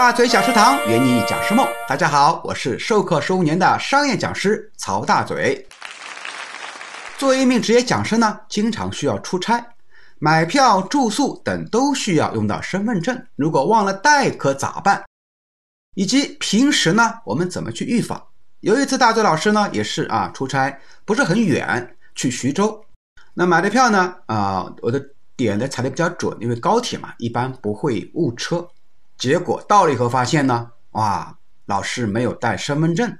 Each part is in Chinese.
大嘴讲师堂，圆你讲师梦。大家好，我是授课十五年的商业讲师曹大嘴。作为一名职业讲师呢，经常需要出差，买票、住宿等都需要用到身份证。如果忘了带可咋办？以及平时呢，我们怎么去预防？有一次，大嘴老师呢也是啊，出差不是很远，去徐州。那买的票呢啊，我的点的踩的比较准，因为高铁嘛，一般不会误车。结果到了以后发现呢，哇，老师没有带身份证，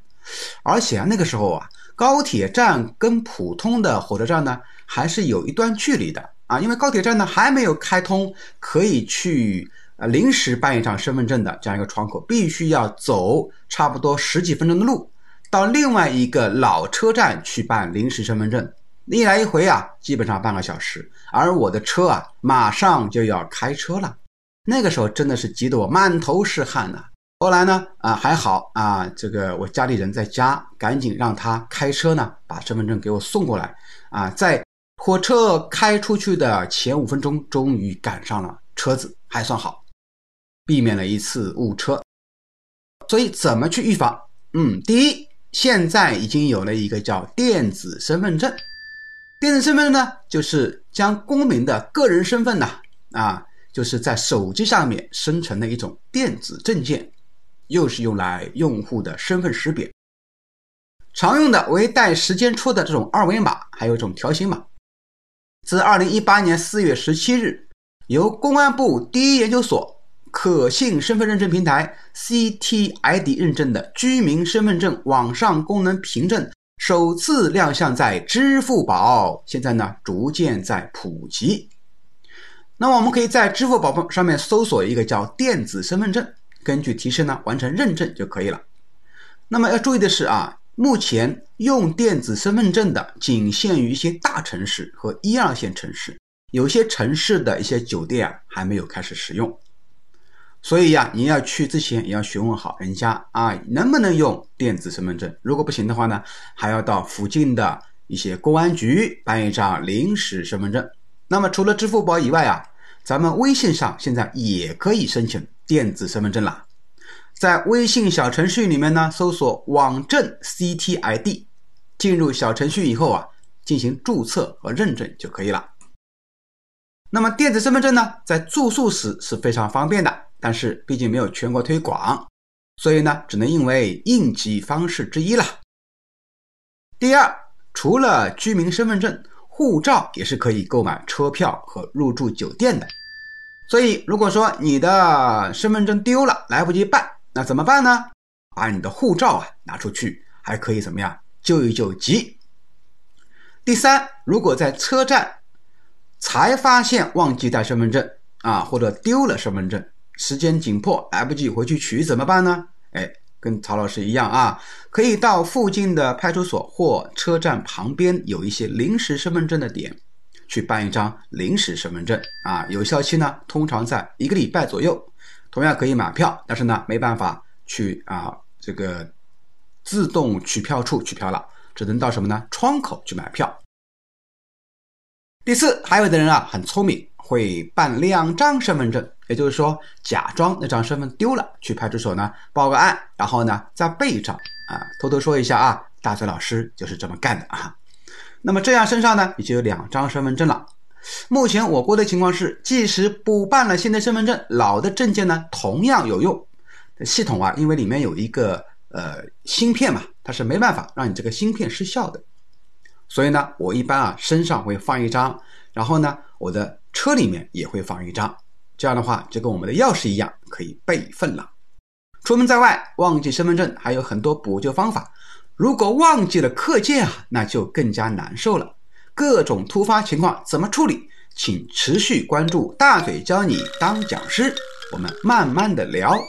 而且啊那个时候啊，高铁站跟普通的火车站呢还是有一段距离的。啊，因为高铁站呢还没有开通可以去呃临时办一张身份证的这样一个窗口，必须要走差不多十几分钟的路，到另外一个老车站去办临时身份证，一来一回啊，基本上半个小时，而我的车啊马上就要开车了。那个时候真的是急得我满头是汗呐。后来呢，啊还好啊，这个我家里人在家，赶紧让他开车呢，把身份证给我送过来。啊，在火车开出去的前五分钟，终于赶上了车子，还算好，避免了一次误车。所以怎么去预防？嗯，第一，现在已经有了一个叫电子身份证。电子身份证呢，就是将公民的个人身份呢，啊。就是在手机上面生成的一种电子证件，又是用来用户的身份识别。常用的为带时间戳的这种二维码，还有一种条形码。自二零一八年四月十七日，由公安部第一研究所可信身份认证平台 CTID 认证的居民身份证网上功能凭证首次亮相在支付宝，现在呢逐渐在普及。那么我们可以在支付宝上面搜索一个叫电子身份证，根据提示呢完成认证就可以了。那么要注意的是啊，目前用电子身份证的仅限于一些大城市和一二线城市，有些城市的一些酒店啊还没有开始使用。所以呀，你要去之前也要询问好人家啊能不能用电子身份证。如果不行的话呢，还要到附近的一些公安局办一张临时身份证。那么除了支付宝以外啊。咱们微信上现在也可以申请电子身份证了，在微信小程序里面呢，搜索网证 CTID，进入小程序以后啊，进行注册和认证就可以了。那么电子身份证呢，在住宿时是非常方便的，但是毕竟没有全国推广，所以呢，只能应为应急方式之一了。第二，除了居民身份证。护照也是可以购买车票和入住酒店的，所以如果说你的身份证丢了，来不及办，那怎么办呢？把你的护照啊拿出去，还可以怎么样救一救急。第三，如果在车站才发现忘记带身份证啊，或者丢了身份证，时间紧迫来不及回去取怎么办呢？跟曹老师一样啊，可以到附近的派出所或车站旁边有一些临时身份证的点，去办一张临时身份证啊，有效期呢通常在一个礼拜左右。同样可以买票，但是呢没办法去啊这个自动取票处取票了，只能到什么呢窗口去买票。第四，还有的人啊很聪明。会办两张身份证，也就是说，假装那张身份丢了，去派出所呢报个案，然后呢再备一张啊。偷偷说一下啊，大嘴老师就是这么干的啊。那么这样身上呢，你就有两张身份证了。目前我国的情况是，即使补办了新的身份证，老的证件呢同样有用。系统啊，因为里面有一个呃芯片嘛，它是没办法让你这个芯片失效的。所以呢，我一般啊身上会放一张，然后呢我的。车里面也会放一张，这样的话就跟我们的钥匙一样，可以备份了。出门在外忘记身份证，还有很多补救方法。如果忘记了课件啊，那就更加难受了。各种突发情况怎么处理？请持续关注大嘴教你当讲师，我们慢慢的聊。